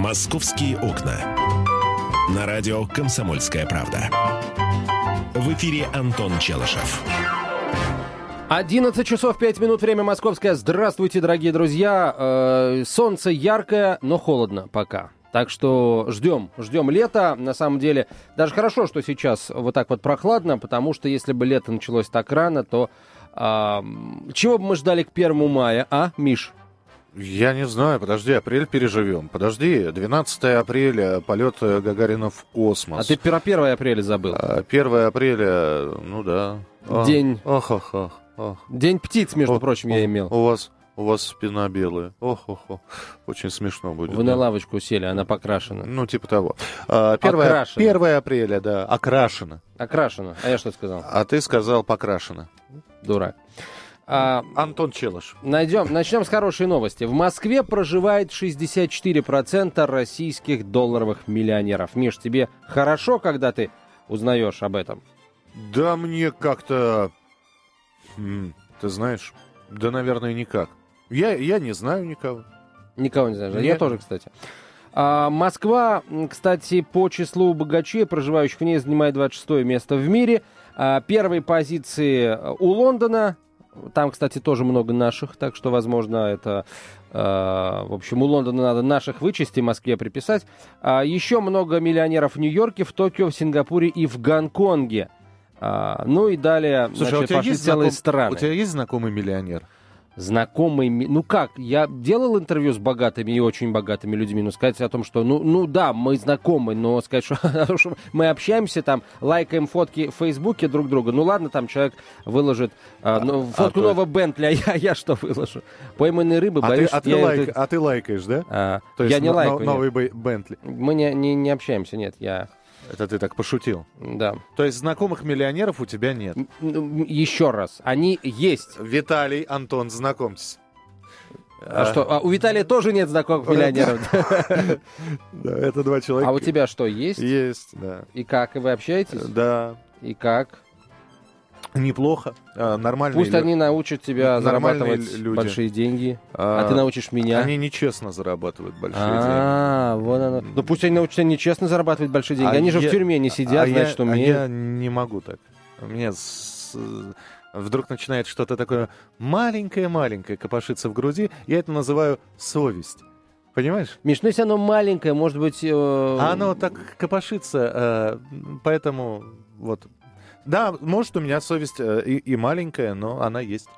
«Московские окна». На радио «Комсомольская правда». В эфире Антон Челышев. 11 часов 5 минут, время московское. Здравствуйте, дорогие друзья. Э, солнце яркое, но холодно пока. Так что ждем, ждем лета. На самом деле, даже хорошо, что сейчас вот так вот прохладно, потому что если бы лето началось так рано, то э, чего бы мы ждали к первому мая, а, Миш? Я не знаю, подожди, апрель переживем. Подожди, 12 апреля, полет Гагарина в космос. А ты про 1 апреля забыл. 1 апреля, ну да. День. Ах, ах, ах. Ох. День птиц, между ох, прочим, ох, я имел. У вас, у вас спина белая. Ох, ох, ох. Очень смешно будет. Вы да. на лавочку сели, она покрашена. Ну, типа того. А, 1, 1 апреля, да, окрашена. Окрашена. А я что сказал? А ты сказал покрашена. Дурак. А, Антон Челыш. Найдем, начнем с хорошей новости. В Москве проживает 64% российских долларовых миллионеров. Миш, тебе хорошо, когда ты узнаешь об этом? Да мне как-то ты знаешь, да, наверное, никак. Я, я не знаю никого. Никого не знаешь. Нет. Я тоже, кстати. А, Москва, кстати, по числу богачей, проживающих в ней, занимает 26 место в мире. А, первые позиции у Лондона. Там, кстати, тоже много наших, так что, возможно, это... А, в общем, у Лондона надо наших вычесть и Москве приписать. А, еще много миллионеров в Нью-Йорке, в Токио, в Сингапуре и в Гонконге. А, ну и далее, Слушай, значит, а у тебя пошли есть целые знаком... страны. У тебя есть знакомый миллионер? Знакомый, ну как, я делал интервью с богатыми и очень богатыми людьми, но сказать о том, что, ну, ну да, мы знакомы, но сказать, что, мы общаемся там, лайкаем фотки в Фейсбуке друг друга, ну ладно, там человек выложит а, ну, а, фотку а, нового есть... Бентли, а я, я что выложу? Пойманные рыбы, а боюсь... Ты, а, ты лайк, это... а ты лайкаешь, да? А, То есть я не лайкаю. Новый Бентли. Мы не, не, не общаемся, нет, я... Это ты так пошутил? Да. То есть знакомых миллионеров у тебя нет? Еще раз, они есть. Виталий, Антон, знакомьтесь. А, а что, а у Виталия тоже нет знакомых миллионеров? Да, это два человека. А у тебя что, есть? Есть, да. И как, и вы общаетесь? Да. И как? Неплохо, а, нормальные Пусть они научат тебя зарабатывать люди. большие деньги, а, а ты научишь меня. Они нечестно зарабатывают большие а, деньги. А, вот оно. Ну пусть они научатся нечестно зарабатывать большие деньги. А они я, же в тюрьме не сидят, а значит, я, умеют. А я не могу так. Мне с... вдруг начинает что-то такое маленькое-маленькое копошиться в груди. Я это называю совесть. Понимаешь? Миш, ну если оно маленькое, может быть... Э... А оно так копошится, э, поэтому вот да, может, у меня совесть э, и, и маленькая, но она есть.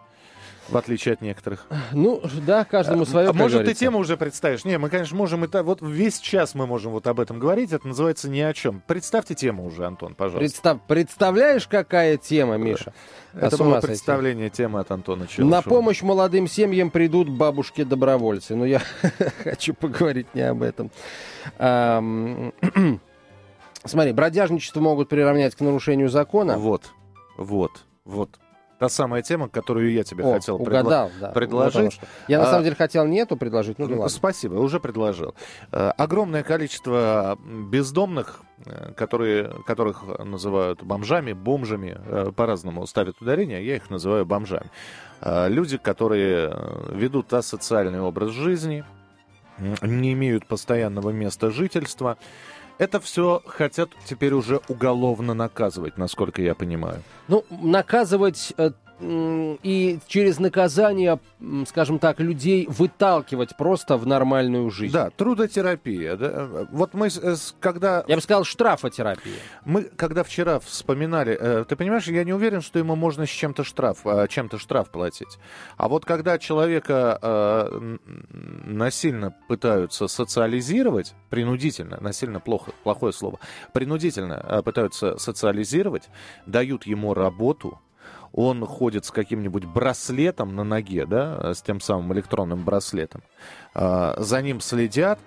В отличие от некоторых. Ну, да, каждому свое. А может, ты тему уже представишь? Не, мы, конечно, можем это. Вот весь час мы можем вот об этом говорить. Это называется ни о чем. Представьте тему уже, Антон, пожалуйста. Представ... Представляешь, какая тема, Миша? Это было представление темы от Антона Челышева. На помощь молодым семьям придут бабушки-добровольцы. Но я хочу поговорить не об этом. Смотри, бродяжничество могут приравнять к нарушению закона. Вот, вот, вот. Та самая тема, которую я тебе О, хотел угадал, предла- да. предложить. Вот я на а, самом деле хотел нету предложить, ну, ну ладно. Спасибо, уже предложил. А, огромное количество бездомных, э, которые, которых называют бомжами, бомжами, э, по-разному ставят ударение, я их называю бомжами. А, люди, которые ведут асоциальный образ жизни, не имеют постоянного места жительства, это все хотят теперь уже уголовно наказывать, насколько я понимаю. Ну, наказывать э, и через наказание, скажем так, людей выталкивать просто в нормальную жизнь. Да, трудотерапия. Да? Вот мы, когда... Я бы сказал, штрафотерапия. Мы, когда вчера вспоминали... Э, ты понимаешь, я не уверен, что ему можно с чем-то штраф, а, чем-то штраф платить. А вот когда человека э, насильно пытаются социализировать, принудительно, насильно плохо, плохое слово, принудительно э, пытаются социализировать, дают ему работу, он ходит с каким-нибудь браслетом на ноге, да, с тем самым электронным браслетом, а, за ним следят,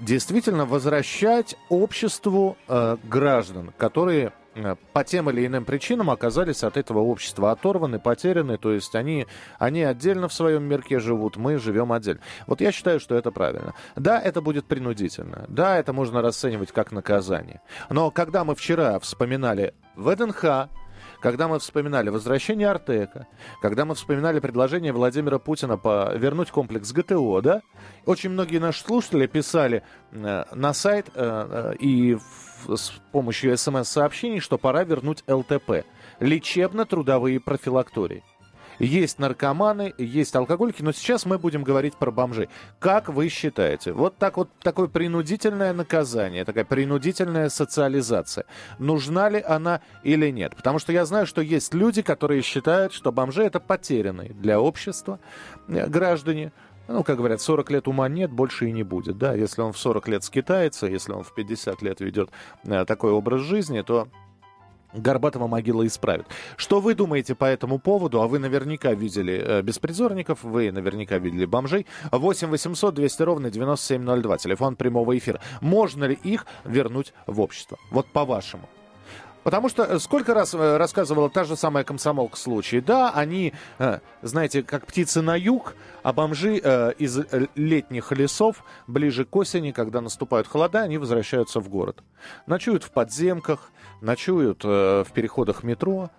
действительно возвращать обществу э, граждан, которые э, по тем или иным причинам оказались от этого общества оторваны, потеряны, то есть они, они отдельно в своем мирке живут, мы живем отдельно. Вот я считаю, что это правильно. Да, это будет принудительно, да, это можно расценивать как наказание. Но когда мы вчера вспоминали ВДНХ, когда мы вспоминали возвращение Артека, когда мы вспоминали предложение Владимира Путина по вернуть комплекс ГТО, да, очень многие наши слушатели писали э, на сайт э, э, и в, с помощью смс-сообщений, что пора вернуть ЛТП – лечебно-трудовые профилактории. Есть наркоманы, есть алкоголики, но сейчас мы будем говорить про бомжей. Как вы считаете, вот так вот такое принудительное наказание, такая принудительная социализация, нужна ли она или нет? Потому что я знаю, что есть люди, которые считают, что бомжи это потерянные для общества э, граждане, ну, как говорят, 40 лет ума нет, больше и не будет. Да, если он в 40 лет скитается, если он в 50 лет ведет э, такой образ жизни, то Горбатова могила исправит. Что вы думаете по этому поводу? А вы наверняка видели э, беспризорников, вы наверняка видели бомжей. 8 800 200 ровно 9702, телефон прямого эфира. Можно ли их вернуть в общество? Вот по-вашему. Потому что э, сколько раз э, рассказывала та же самая комсомолка случай. Да, они, э, знаете, как птицы на юг, а бомжи из летних лесов ближе к осени, когда наступают холода, они возвращаются в город. Ночуют в подземках, ночуют в переходах метро,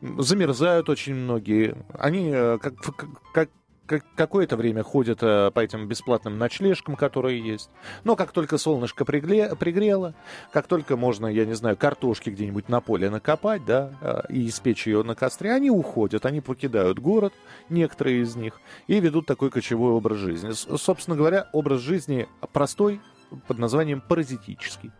замерзают очень многие. Они как, как, какое-то время ходят э, по этим бесплатным ночлежкам, которые есть. Но как только солнышко пригре, пригрело, как только можно, я не знаю, картошки где-нибудь на поле накопать, да, э, и испечь ее на костре, они уходят, они покидают город, некоторые из них, и ведут такой кочевой образ жизни. Собственно говоря, образ жизни простой, под названием паразитический.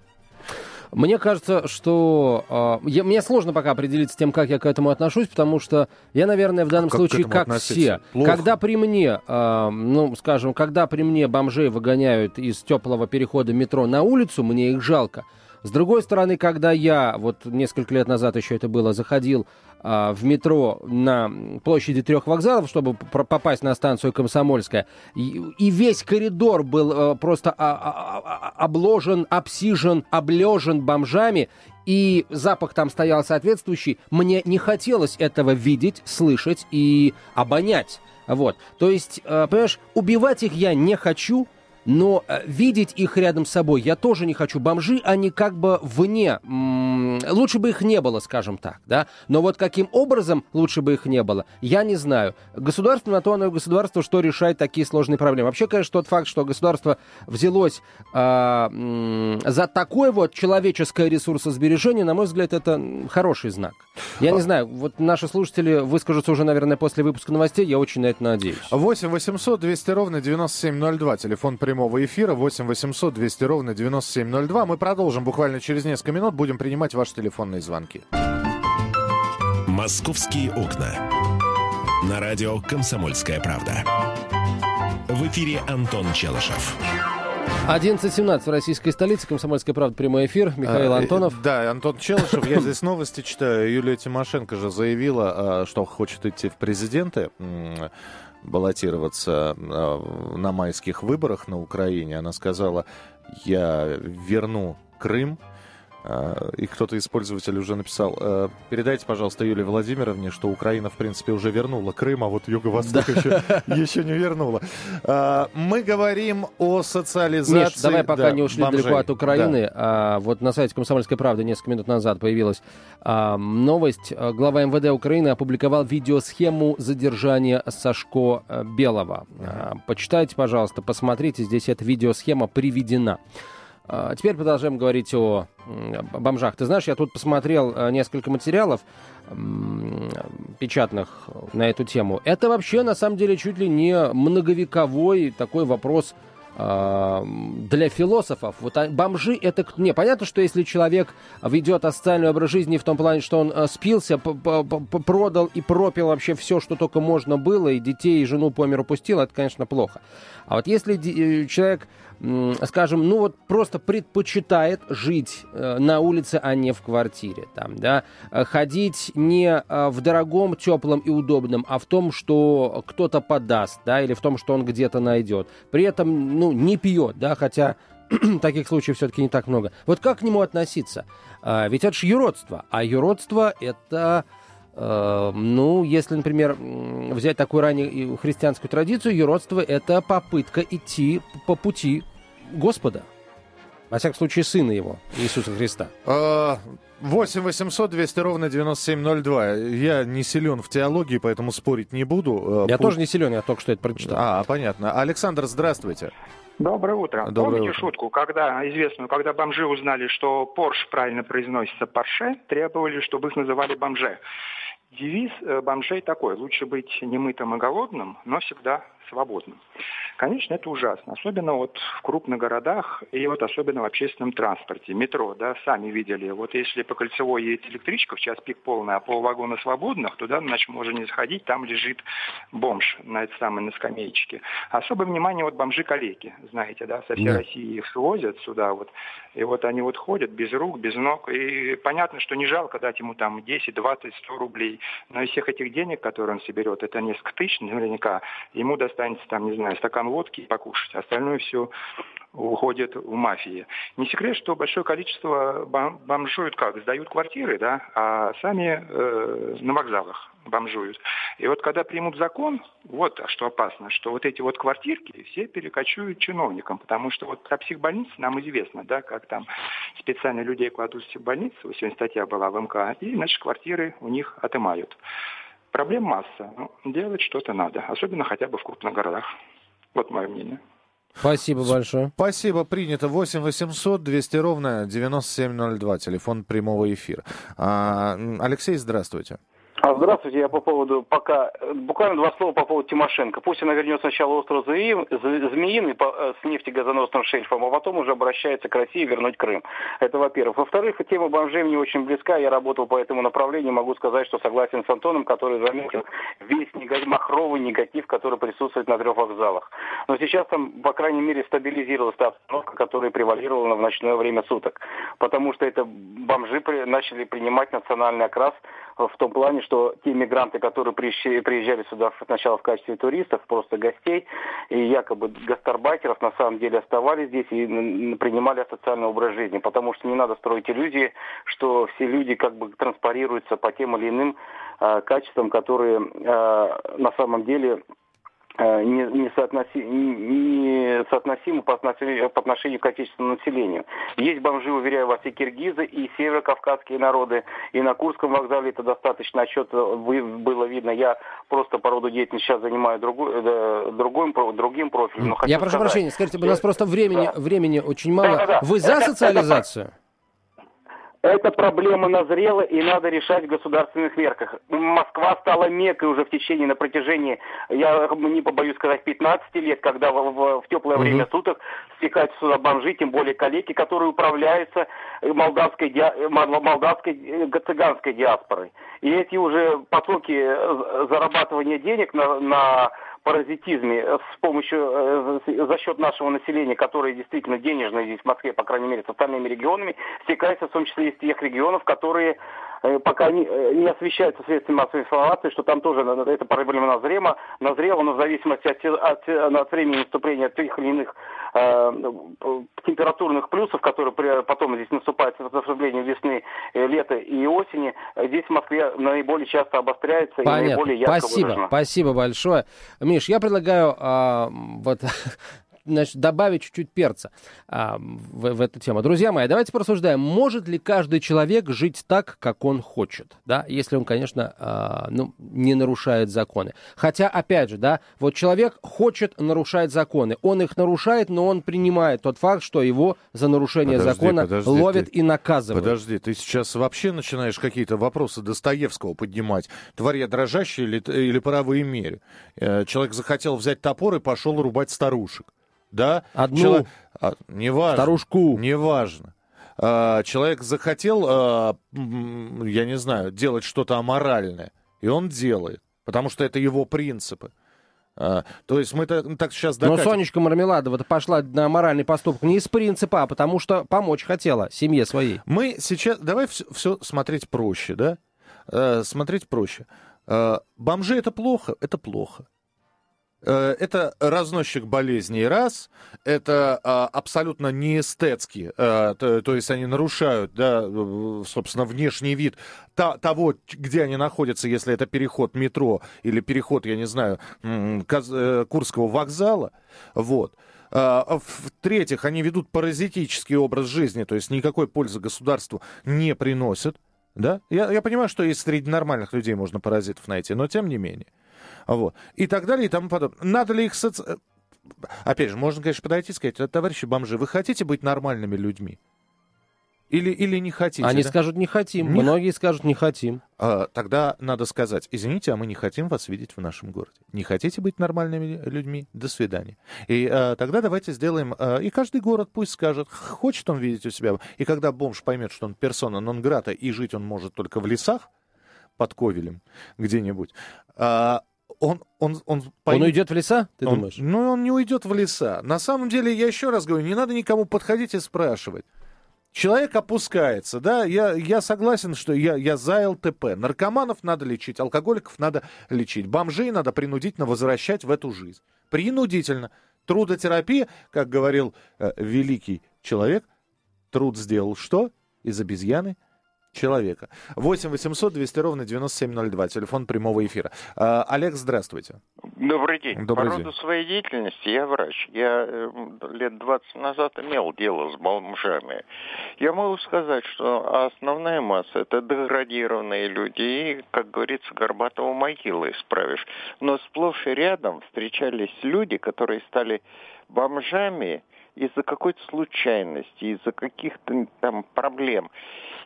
Мне кажется, что э, я, мне сложно пока определиться с тем, как я к этому отношусь, потому что я, наверное, в данном как случае, как все, Плохо. когда при мне, э, ну, скажем, когда при мне бомжей выгоняют из теплого перехода метро на улицу, мне их жалко. С другой стороны, когда я, вот несколько лет назад еще это было, заходил а, в метро на площади трех вокзалов, чтобы попасть на станцию Комсомольская, и, весь коридор был а, просто а, а, обложен, обсижен, облежен бомжами, и запах там стоял соответствующий, мне не хотелось этого видеть, слышать и обонять. Вот. То есть, а, понимаешь, убивать их я не хочу, но э, видеть их рядом с собой я тоже не хочу. Бомжи, они как бы вне. лучше бы их не было, скажем так, да. Но вот каким образом лучше бы их не было, я не знаю. Государство на то оно государство, что решает такие сложные проблемы. Вообще, конечно, тот факт, что государство взялось э, за такое вот человеческое ресурсосбережение, на мой взгляд, это хороший знак. Я не знаю, вот наши слушатели выскажутся уже, наверное, после выпуска новостей, я очень на это надеюсь. 8 800 200 ровно 9702, телефон прямого эфира 8 800 200 ровно 9702. Мы продолжим буквально через несколько минут. Будем принимать ваши телефонные звонки. «Московские окна». На радио «Комсомольская правда». В эфире Антон Челышев. 11.17 в российской столице. Комсомольская правда. Прямой эфир. Михаил а, Антонов. Да, Антон Челышев. Я здесь новости читаю. Юлия Тимошенко же заявила, а, что хочет идти в президенты баллотироваться а, на майских выборах на Украине, она сказала, я верну Крым, и кто-то из пользователей уже написал, «Э, передайте, пожалуйста, Юлии Владимировне, что Украина, в принципе, уже вернула Крым, а вот Юго-Восток да. еще, еще не вернула. А, мы говорим о социализации Миш, давай пока да, не ушли бомжей. далеко от Украины. Да. Вот на сайте «Комсомольской правды» несколько минут назад появилась новость. Глава МВД Украины опубликовал видеосхему задержания Сашко э, Белого. Почитайте, пожалуйста, посмотрите, здесь эта видеосхема приведена. А, теперь продолжаем говорить о бомжах. Ты знаешь, я тут посмотрел э, несколько материалов печатных на эту тему. Это вообще, на самом деле, чуть ли не многовековой такой вопрос а, для философов. Вот а, бомжи это... Не, понятно, что если человек ведет асоциальный образ жизни в том плане, что он э, спился, продал и пропил вообще все, что только можно было, и детей, и жену по миру пустил, это, конечно, плохо. А вот если э, человек скажем, ну вот просто предпочитает жить э, на улице, а не в квартире, там, да, э, ходить не в дорогом, теплом и удобном, а в том, что кто-то подаст, да, или в том, что он где-то найдет. При этом, ну, не пьет, да, хотя таких случаев все-таки не так много. Вот как к нему относиться? Ведь это же юродство, а юродство это... Ну, если, например, взять такую раннюю христианскую традицию, юродство – это попытка идти по пути Господа. Во всяком случае, Сына Его, Иисуса Христа. 8 800 200 ровно 9702. Я не силен в теологии, поэтому спорить не буду. Я Пу... тоже не силен, я только что это прочитал. А, понятно. Александр, здравствуйте. Доброе утро. Доброе Помните утро. шутку, когда известную, когда бомжи узнали, что Порш правильно произносится Порше, требовали, чтобы их называли бомже. Девиз э, бомжей такой: лучше быть немытым и голодным, но всегда свободным. Конечно, это ужасно, особенно вот в крупных городах и вот особенно в общественном транспорте, метро, да, сами видели. Вот если по кольцевой едет электричка, в час пик полная, а полвагона свободных, туда ночь можно не заходить, там лежит бомж на этой самой на скамеечке. Особое внимание вот бомжи-калеки, знаете, да, со всей да. России их свозят сюда вот, и вот они вот ходят без рук, без ног, и понятно, что не жалко дать ему там 10, 20, 100 рублей, но из всех этих денег, которые он соберет, это несколько тысяч наверняка, ему достанется там, не знаю, стакан водки и покушать. Остальное все уходит в мафии. Не секрет, что большое количество бомжуют как? Сдают квартиры, да, а сами э, на вокзалах бомжуют. И вот когда примут закон, вот что опасно, что вот эти вот квартирки все перекочуют чиновникам, потому что вот про психбольницы нам известно, да, как там специально людей кладут в психбольницу, сегодня статья была в МК, и, значит, квартиры у них отымают. Проблем масса. Ну, делать что-то надо, особенно хотя бы в крупных городах. Вот мое мнение. Спасибо большое. Спасибо, принято. 8 800 200 ровно 9702, телефон прямого эфира. А, Алексей, здравствуйте. А, здравствуйте, я по поводу пока, буквально два слова по поводу Тимошенко. Пусть она вернет сначала остров Змеиный э, с нефтегазоносным шельфом, а потом уже обращается к России вернуть Крым. Это во-первых. Во-вторых, тема бомжей мне очень близка. Я работал по этому направлению. Могу сказать, что согласен с Антоном, который заметил весь негатив, махровый негатив, который присутствует на трех вокзалах. Но сейчас там, по крайней мере, стабилизировалась та обстановка, которая превалировала в ночное время суток. Потому что это бомжи начали принимать национальный окрас в том плане, что те мигранты, которые приезжали сюда сначала в качестве туристов, просто гостей, и якобы гастарбайтеров, на самом деле оставались здесь и принимали социальный образ жизни. Потому что не надо строить иллюзии, что все люди как бы транспарируются по тем или иным э, качествам, которые э, на самом деле Э, не, не, соотноси, не соотносимы по отношению, по отношению к отечественному населению. Есть бомжи, уверяю вас, и киргизы, и северокавказские народы, и на Курском вокзале это достаточно отчет было видно. Я просто по роду деятельности сейчас занимаю другой, э, другим, другим профилем. Я прошу сказать, прощения, скажите, у нас просто времени, да. времени очень мало. Да, да, да. Вы за социализацию? Эта проблема назрела и надо решать в государственных мерках. Москва стала мекой уже в течение, на протяжении, я не побоюсь сказать, 15 лет, когда в, в, в теплое угу. время суток стекают сюда бомжи, тем более калеки, которые управляются молдавской, диа, молдавской э, цыганской диаспорой. И эти уже потоки э, зарабатывания денег на, на паразитизме э, с помощью, э, за счет нашего населения, которое действительно денежное здесь в Москве, по крайней мере, с остальными регионами, стекается в том числе из тех регионов, которые пока не, э, не освещается средствами массовой информации, что там тоже эта проблема назрема, назрела, но в зависимости от, от, от времени наступления тех или иных э, температурных плюсов, которые при, потом здесь наступают с наступлением весны, э, лета и осени, здесь в Москве наиболее часто обостряется Понятно. и наиболее ярко Спасибо, выражено. спасибо большое. Миш, я предлагаю э, вот значит, добавить чуть-чуть перца а, в, в эту тему. Друзья мои, давайте порассуждаем, может ли каждый человек жить так, как он хочет, да, если он, конечно, а, ну, не нарушает законы. Хотя, опять же, да, вот человек хочет нарушать законы, он их нарушает, но он принимает тот факт, что его за нарушение подожди, закона подожди, ловят ты, и наказывают. Подожди, ты сейчас вообще начинаешь какие-то вопросы Достоевского поднимать. Тварь дрожащая или, или паровые меры? Э, человек захотел взять топор и пошел рубать старушек да? Одну. Чело... А, неважно. Старушку. Неважно. А, человек захотел, а, я не знаю, делать что-то аморальное, и он делает, потому что это его принципы. А, то есть мы так, так сейчас докатим. Но Сонечка Мармеладова-то пошла на моральный поступок не из принципа, а потому что помочь хотела семье своей. Мы сейчас... Давай все, все смотреть проще, да? А, смотреть проще. А, бомжи это плохо? Это плохо. Э, это разносчик болезней раз, это а, абсолютно не эстетски, а, то, есть они нарушают, да, собственно, внешний вид того, где они находятся, если это переход метро или переход, я не знаю, Каз, Курского вокзала, вот. А, в-третьих, они ведут паразитический образ жизни, то есть никакой пользы государству не приносят. Да? Я, я понимаю, что и среди нормальных людей можно паразитов найти, но тем не менее. Вот. И так далее, и тому подобное. Надо ли их соци... Опять же, можно, конечно, подойти и сказать, товарищи бомжи, вы хотите быть нормальными людьми? Или, или не хотите? Они да? скажут не хотим. Не... Многие скажут не хотим. А, тогда надо сказать, извините, а мы не хотим вас видеть в нашем городе. Не хотите быть нормальными людьми? До свидания. И а, тогда давайте сделаем, а, и каждый город пусть скажет, хочет он видеть у себя. И когда бомж поймет, что он персона нон-грата, и жить он может только в лесах, под Ковелем где-нибудь, а, он, он, он, поймет... он уйдет в леса, ты он, думаешь? Ну, он не уйдет в леса. На самом деле, я еще раз говорю, не надо никому подходить и спрашивать. Человек опускается, да, я, я согласен, что я, я за ЛТП. Наркоманов надо лечить, алкоголиков надо лечить, бомжей надо принудительно возвращать в эту жизнь. Принудительно. Трудотерапия, как говорил э, великий человек, труд сделал что? Из обезьяны человека. 8 800 200 ровно 9702, телефон прямого эфира. А, Олег, здравствуйте. Добрый день. Добрый По день. роду своей деятельности я врач. Я э, лет 20 назад имел дело с бомжами. Я могу сказать, что основная масса это деградированные люди, и, как говорится, горбатого могилы исправишь. Но сплошь и рядом встречались люди, которые стали бомжами из-за какой-то случайности, из-за каких-то там проблем.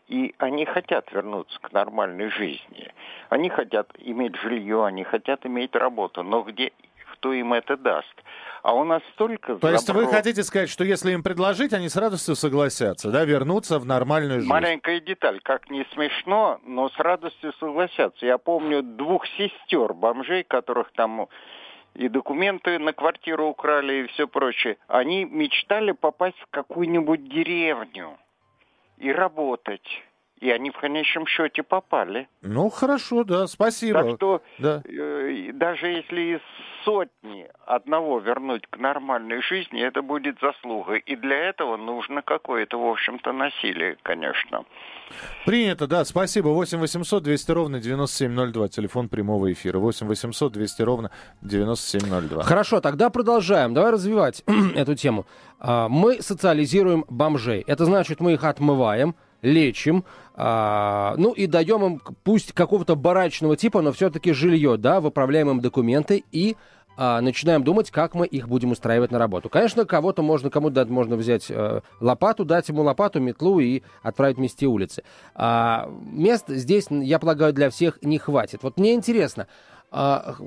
И они хотят вернуться к нормальной жизни. Они хотят иметь жилье, они хотят иметь работу. Но где кто им это даст? А у нас столько То есть вы хотите сказать, что если им предложить, они с радостью согласятся, да, вернуться в нормальную жизнь? Маленькая деталь, как не смешно, но с радостью согласятся. Я помню двух сестер бомжей, которых там и документы на квартиру украли и все прочее. Они мечтали попасть в какую-нибудь деревню и работать. И они в конечном счете попали. Ну, хорошо, да, спасибо. Так что да. э, даже если из сотни одного вернуть к нормальной жизни, это будет заслуга. И для этого нужно какое-то, в общем-то, насилие, конечно. Принято, да, спасибо. 8 800 200 ровно 9702, телефон прямого эфира. 8 800 200 ровно 9702. Хорошо, тогда продолжаем. Давай развивать эту тему. А, мы социализируем бомжей. Это значит, мы их отмываем, лечим, а, ну и даем им пусть какого-то барачного типа, но все-таки жилье, да, выправляем им документы и а, начинаем думать, как мы их будем устраивать на работу. Конечно, кого-то можно, кому дать, можно взять э, лопату, дать ему лопату, метлу и отправить мести улицы. А, мест здесь, я полагаю, для всех не хватит. Вот мне интересно,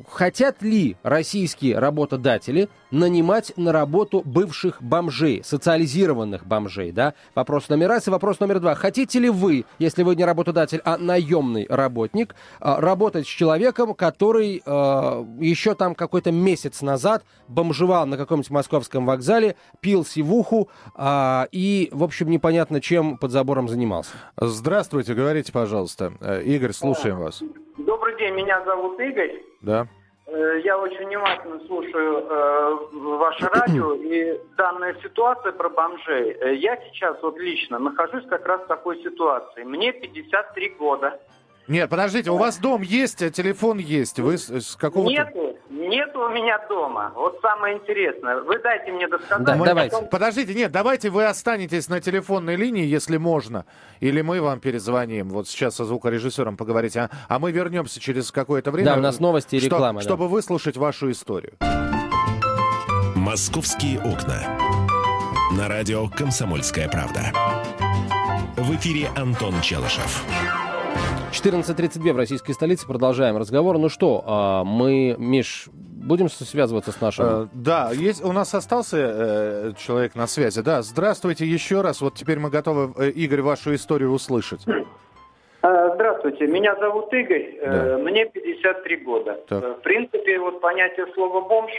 хотят ли российские работодатели нанимать на работу бывших бомжей, социализированных бомжей, да? Вопрос номер раз и вопрос номер два. Хотите ли вы, если вы не работодатель, а наемный работник, а, работать с человеком, который а, еще там какой-то месяц назад бомжевал на каком-нибудь московском вокзале, пил сивуху и, в общем, непонятно чем под забором занимался? Здравствуйте, говорите, пожалуйста. Э, Игорь, слушаем вас. Добрый день, меня зовут Игорь. Да. Э, я очень внимательно слушаю э, ваше радио и данная ситуация про бомжей. Э, я сейчас вот лично нахожусь как раз в такой ситуации. Мне 53 года. Нет, подождите, у вас дом есть, а телефон есть. Вы с, с какого Нету, нету у меня дома. Вот самое интересное. Вы дайте мне досказать. Да, давайте. Потом... Подождите, нет, давайте вы останетесь на телефонной линии, если можно. Или мы вам перезвоним. Вот сейчас со звукорежиссером поговорите. А, а мы вернемся через какое-то время. Да, у нас новости и реклама. Что, да. Чтобы выслушать вашу историю. «Московские окна». На радио «Комсомольская правда». В эфире Антон Челышев. 14.32 в российской столице. Продолжаем разговор. Ну что, а, мы, Миш, будем связываться с нашим... Э, да, есть, у нас остался э, человек на связи. Да, здравствуйте еще раз. Вот теперь мы готовы, э, Игорь, вашу историю услышать. Здравствуйте, меня зовут Игорь, да. мне 53 года. Так. В принципе, вот понятие слова бомж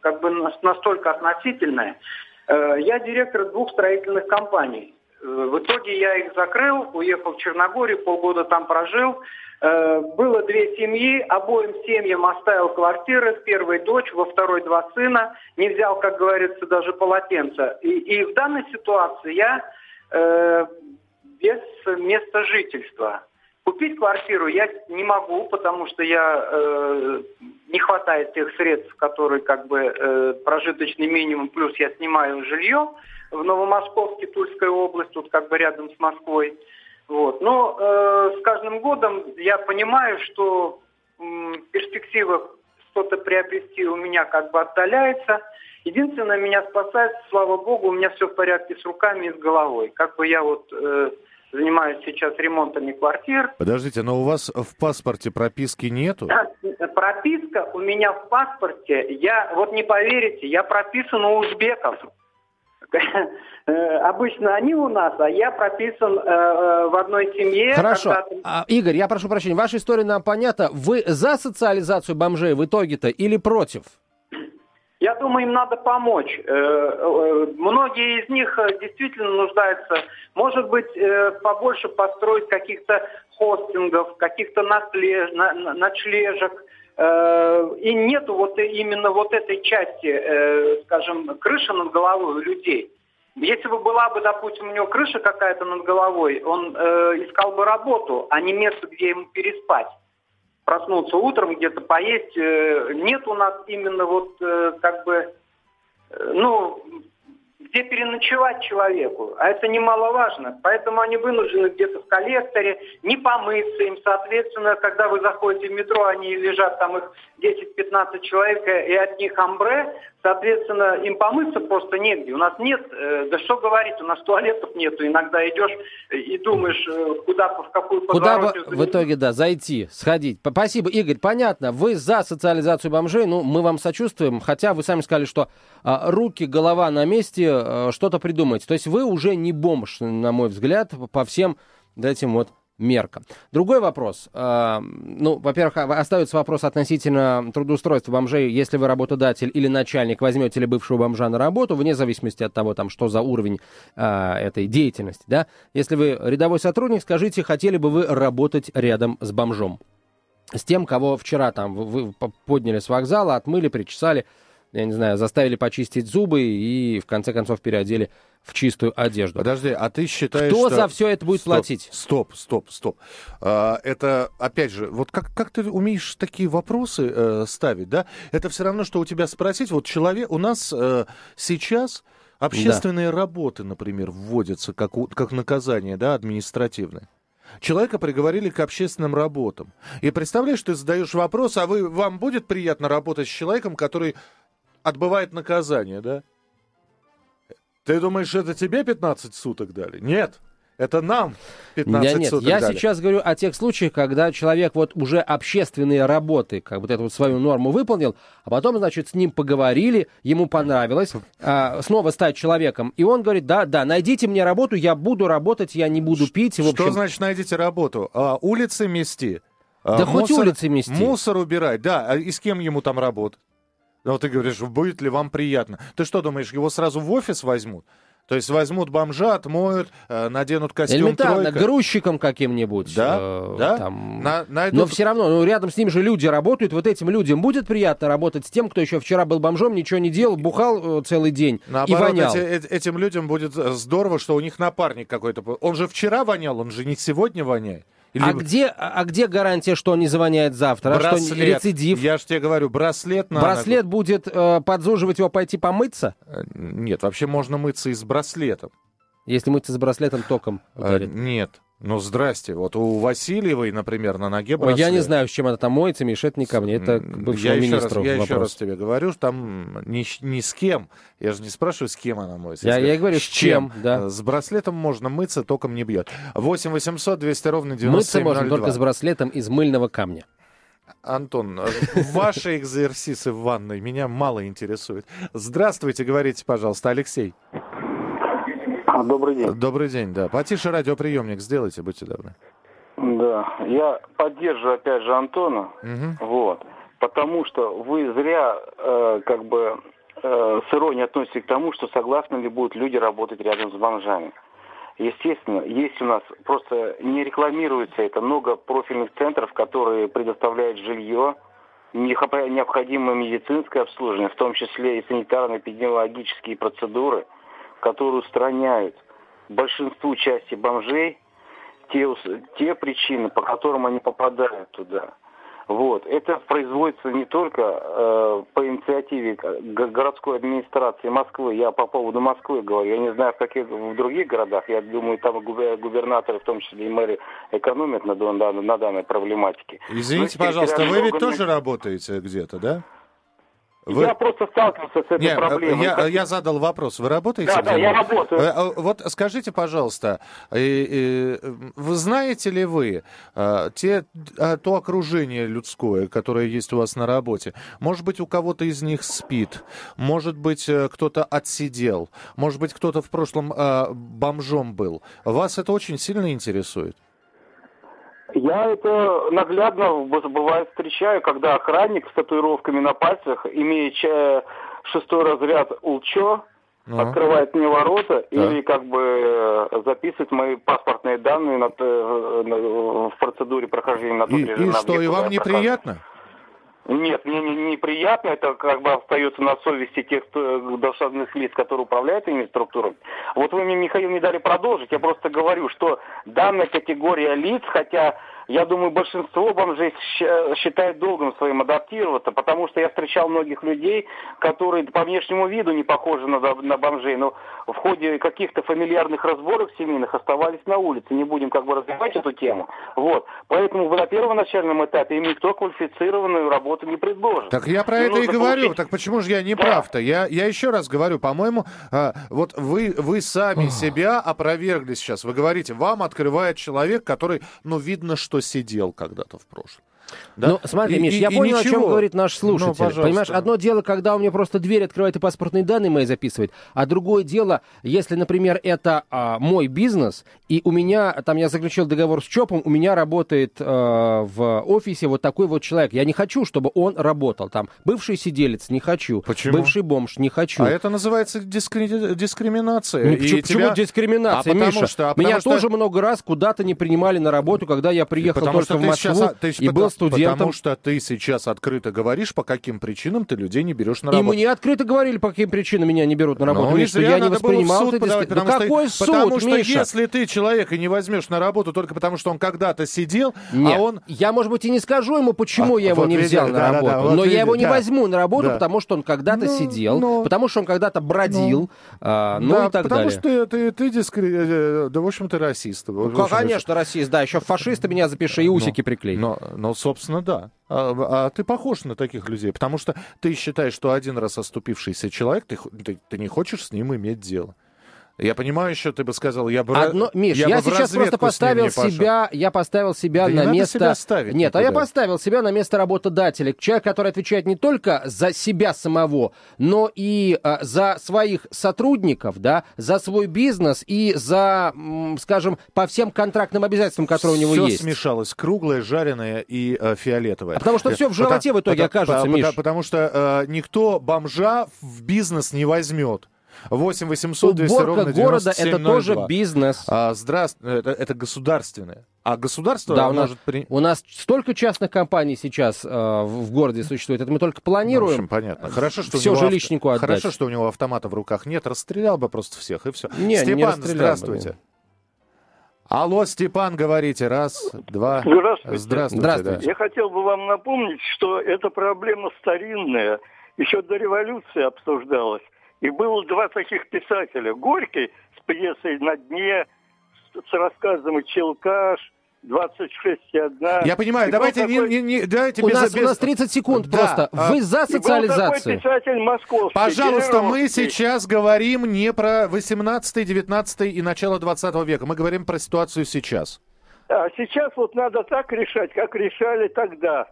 как бы настолько относительное. Я директор двух строительных компаний. В итоге я их закрыл, уехал в Черногорию, полгода там прожил. Э, было две семьи, обоим семьям оставил квартиры, первой дочь, во второй два сына, не взял, как говорится, даже полотенца. И, и в данной ситуации я э, без места жительства. Купить квартиру я не могу, потому что я э, не хватает тех средств, которые как бы э, прожиточный минимум, плюс я снимаю жилье в Новомосковске, Тульская область, тут как бы рядом с Москвой. Вот. Но э, с каждым годом я понимаю, что э, перспектива что-то приобрести у меня как бы отдаляется. Единственное, меня спасает, слава богу, у меня все в порядке с руками и с головой. Как бы я вот э, занимаюсь сейчас ремонтами квартир. Подождите, но у вас в паспорте прописки нету? Прописка у меня в паспорте, я, вот не поверите, я прописан у узбеков. Э, обычно они у нас, а я прописан э, э, в одной семье. Хорошо. А, Игорь, я прошу прощения, ваша история нам понятна. Вы за социализацию бомжей в итоге-то или против? Я думаю, им надо помочь. Многие из них действительно нуждаются, может быть, побольше построить каких-то хостингов, каких-то ночлежек. И нету вот именно вот этой части, скажем, крыши над головой у людей. Если бы была бы, допустим, у него крыша какая-то над головой, он э, искал бы работу, а не место, где ему переспать. Проснуться утром, где-то поесть. Э, нет у нас именно вот э, как бы, э, ну, где переночевать человеку. А это немаловажно. Поэтому они вынуждены где-то в коллекторе, не помыться им. Соответственно, когда вы заходите в метро, они лежат там их 10-15 человек, и от них амбре. Соответственно, им помыться просто негде. У нас нет, э, да что говорить, у нас туалетов нету. Иногда идешь и думаешь, э, куда, в какую Куда бы в итоге, да, зайти, сходить. Спасибо, Игорь. Понятно, вы за социализацию бомжей, ну, мы вам сочувствуем, хотя вы сами сказали, что а, руки, голова на месте, а, что-то придумать. То есть вы уже не бомж, на мой взгляд, по всем этим вот мерка. Другой вопрос. Э, ну, во-первых, остается вопрос относительно трудоустройства бомжей. Если вы работодатель или начальник, возьмете ли бывшего бомжа на работу, вне зависимости от того, там, что за уровень э, этой деятельности. Да? Если вы рядовой сотрудник, скажите, хотели бы вы работать рядом с бомжом? С тем, кого вчера там вы подняли с вокзала, отмыли, причесали, я не знаю, заставили почистить зубы и в конце концов переодели в чистую одежду. Подожди, а ты считаешь, Кто что... за все это будет стоп, платить? Стоп, стоп, стоп. А, это, опять же, вот как, как ты умеешь такие вопросы э, ставить, да? Это все равно, что у тебя спросить, вот человек, у нас э, сейчас общественные да. работы, например, вводятся как, как наказание, да, административное. Человека приговорили к общественным работам. И представляешь, ты задаешь вопрос, а вы, вам будет приятно работать с человеком, который отбывает наказание, да? Ты думаешь, это тебе 15 суток дали? Нет. Это нам 15 я, нет, суток я дали. сейчас говорю о тех случаях, когда человек вот уже общественные работы, как вот эту вот свою норму выполнил, а потом, значит, с ним поговорили, ему понравилось а, снова стать человеком, и он говорит, да, да, найдите мне работу, я буду работать, я не буду пить. В общем... Что значит найдите работу? А, улицы мести. А, да мусор, хоть улицы мести. Мусор убирать, да. А и с кем ему там работать? Ну, ты говоришь, будет ли вам приятно? Ты что думаешь, его сразу в офис возьмут? То есть возьмут бомжа, отмоют, э, наденут костюм Элементарно, тройка. грузчиком каким-нибудь. Да, э, да. Там... На, найдут... Но все равно, ну, рядом с ним же люди работают. Вот этим людям будет приятно работать с тем, кто еще вчера был бомжом, ничего не делал, бухал э, целый день Наоборот, и вонял. Эти, этим людям будет здорово, что у них напарник какой-то. Он же вчера вонял, он же не сегодня воняет. Или... А, где, а где гарантия, что он не завоняет завтра? Браслет. Что рецидив? Я же тебе говорю, браслет на Браслет ногу. будет э, подзуживать его пойти помыться? Э, нет, вообще можно мыться и с браслетом. Если мыться с браслетом током ударит? А, нет. Ну, здрасте. Вот у Васильевой, например, на ноге браслет. Ой, я не знаю, с чем это там моется, Миш, это не ко мне, это к бывшему я министру еще раз, Я вопрос. еще раз тебе говорю, что там ни, ни с кем. Я же не спрашиваю, с кем она моется. Я, я, я говорю, с чем, да. С браслетом можно мыться, током не бьет. 8 800 200 ровно 9702. Мыться можно только с браслетом из мыльного камня. Антон, ваши экзерсисы в ванной меня мало интересуют. Здравствуйте, говорите, пожалуйста, Алексей. Добрый день. Добрый день, да. Потише радиоприемник сделайте, будьте добры. Да, я поддерживаю опять же Антона, угу. вот, потому что вы зря э, как бы э, с иронией относитесь к тому, что согласны ли будут люди работать рядом с бомжами. Естественно, есть у нас, просто не рекламируется это, много профильных центров, которые предоставляют жилье, необходимое медицинское обслуживание, в том числе и санитарно-эпидемиологические процедуры – которые устраняют большинству части бомжей те, те причины, по которым они попадают туда. Вот. Это производится не только э, по инициативе городской администрации Москвы. Я по поводу Москвы говорю. Я не знаю, в каких в других городах. Я думаю, там губернаторы, в том числе и мэры, экономят на, на, на данной проблематике. Извините, пожалуйста, вы ведь тоже работаете где-то, да? Вы... Я просто сталкивался с этой Нет, проблемой. Я, я задал вопрос. Вы работаете? Да, да, я работаю. Э, э, вот скажите, пожалуйста, вы знаете ли вы э, те, то окружение людское, которое есть у вас на работе? Может быть, у кого-то из них спит? Может быть, кто-то отсидел? Может быть, кто-то в прошлом бомжом был? Вас это очень сильно интересует? Я это наглядно бывает встречаю, когда охранник с татуировками на пальцах, имея шестой разряд УЛЧО, ну. открывает мне ворота да. или как бы э, записывает мои паспортные данные на, на, в процедуре прохождения на тот и, режим. И что, и вам неприятно? Нет, мне не, неприятно, это как бы остается на совести тех должностных лиц, которые управляют этими структурами. Вот вы мне, Михаил, не дали продолжить, я просто говорю, что данная категория лиц, хотя я думаю, большинство бомжей считает долгом своим адаптироваться, потому что я встречал многих людей, которые по внешнему виду не похожи на, на бомжей, но в ходе каких-то фамильярных разборок семейных оставались на улице. Не будем как бы развивать эту тему. Вот. Поэтому на первоначальном этапе им никто квалифицированную работу не предложит. Так я про им это и говорю. Получить... Так почему же я не да. прав-то? Я, я еще раз говорю, по-моему, а, вот вы, вы сами себя опровергли сейчас. Вы говорите, вам открывает человек, который, ну, видно, что кто сидел когда-то в прошлом. Да? Ну, смотри, и, Миш, и, я и понял, ничего. о чем говорит наш ну, слушатель. Ну, Понимаешь, одно дело, когда у меня просто дверь открывает и паспортные данные мои записывает, а другое дело, если, например, это а, мой бизнес, и у меня, там я заключил договор с ЧОПом, у меня работает а, в офисе вот такой вот человек. Я не хочу, чтобы он работал. Там бывший сиделец, не хочу. Почему? Бывший бомж, не хочу. А это называется дискри... дискриминация. Ну, почему, тебя... почему дискриминация, а Миша? Что, а меня что... тоже много раз куда-то не принимали на работу, когда я приехал потому только в Москву сейчас, ты, и был студентом. Потому что ты сейчас открыто говоришь, по каким причинам ты людей не берешь на работу. И мне открыто говорили, по каким причинам меня не берут на работу. Ну, Миш, я не воспринимал это подавать, потому ну, какой суд, Потому что Миша? если ты человека не возьмешь на работу только потому, что он когда-то сидел, а Нет, а он... я, может быть, и не скажу ему, почему а, я его вот не взял да, на работу. Да, да, вот но видели, я его не да. возьму на работу, да. потому что он когда-то ну, сидел, но... потому что он когда-то бродил, ну, а, ну да, и так потому далее. Потому что ты, ты, ты дискри... Э, да, в общем, ты расист. Ну, конечно, расист, да. Еще фашисты меня запиши и усики но, приклей. Но, но, собственно, да. А, а ты похож на таких людей, потому что ты считаешь, что один раз оступившийся человек, ты, ты, ты не хочешь с ним иметь дело. Я понимаю, еще ты бы сказал, я бы... Одно, Миш, я, я сейчас просто поставил себя, я поставил себя да на не место... Себя ставить Нет, никуда. а я поставил себя на место работодателя. Человек, который отвечает не только за себя самого, но и а, за своих сотрудников, да, за свой бизнес и за, скажем, по всем контрактным обязательствам, которые все у него есть. Все смешалось, круглое, жареное и э, фиолетовое. А потому что все в животе потому, в итоге потому, окажется, потому, Миш. Потому, потому что э, никто бомжа в бизнес не возьмет. 8 800 200 Уборка ровно города — это тоже бизнес. А, здравствуйте, это, это государственное. А государство да, у нас, может... При... У нас столько частных компаний сейчас э, в городе существует. Это мы только планируем. Ну, в общем, понятно. Хорошо, что все у него жилищнику авто... Хорошо, что у него автомата в руках нет. Расстрелял бы просто всех, и все. Не, Степан, не здравствуйте. Бы. Алло, Степан, говорите. Раз, два. Здравствуйте. Здравствуйте. Здравствуйте. Да. Я хотел бы вам напомнить, что эта проблема старинная. Еще до революции обсуждалась. И было два таких писателя. Горький с пьесой «На дне», с рассказом «Челкаш», 26 и одна. Я понимаю, и давайте такой... не, не, давайте у без, нас, без... У нас 30 секунд да. просто. А... Вы за социализацию? И был писатель московский. Пожалуйста, мы сейчас говорим не про 18, 19 и начало 20 века. Мы говорим про ситуацию сейчас. А сейчас вот надо так решать, как решали тогда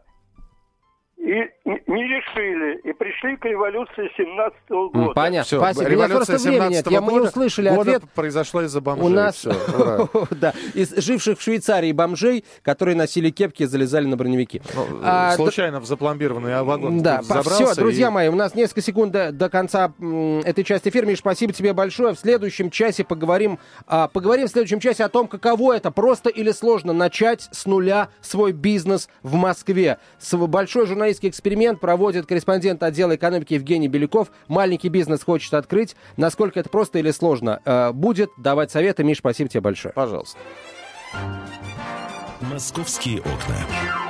и не решили, и пришли к революции 17 -го года. Понятно, Все, спасибо. Революция просто времени нет, мы не услышали года ответ. произошла из-за бомжей. У нас, Все, да, из живших в Швейцарии бомжей, которые носили кепки и залезали на броневики. Ну, а, случайно в запломбированный вагон Да, все, друзья и... мои, у нас несколько секунд до, до конца этой части эфира. Миш, спасибо тебе большое. В следующем часе поговорим, а, поговорим в следующем часе о том, каково это, просто или сложно начать с нуля свой бизнес в Москве. С большой журналист журналистский эксперимент проводит корреспондент отдела экономики Евгений Беляков. Маленький бизнес хочет открыть. Насколько это просто или сложно? Э, будет давать советы. Миш, спасибо тебе большое. Пожалуйста. «Московские окна».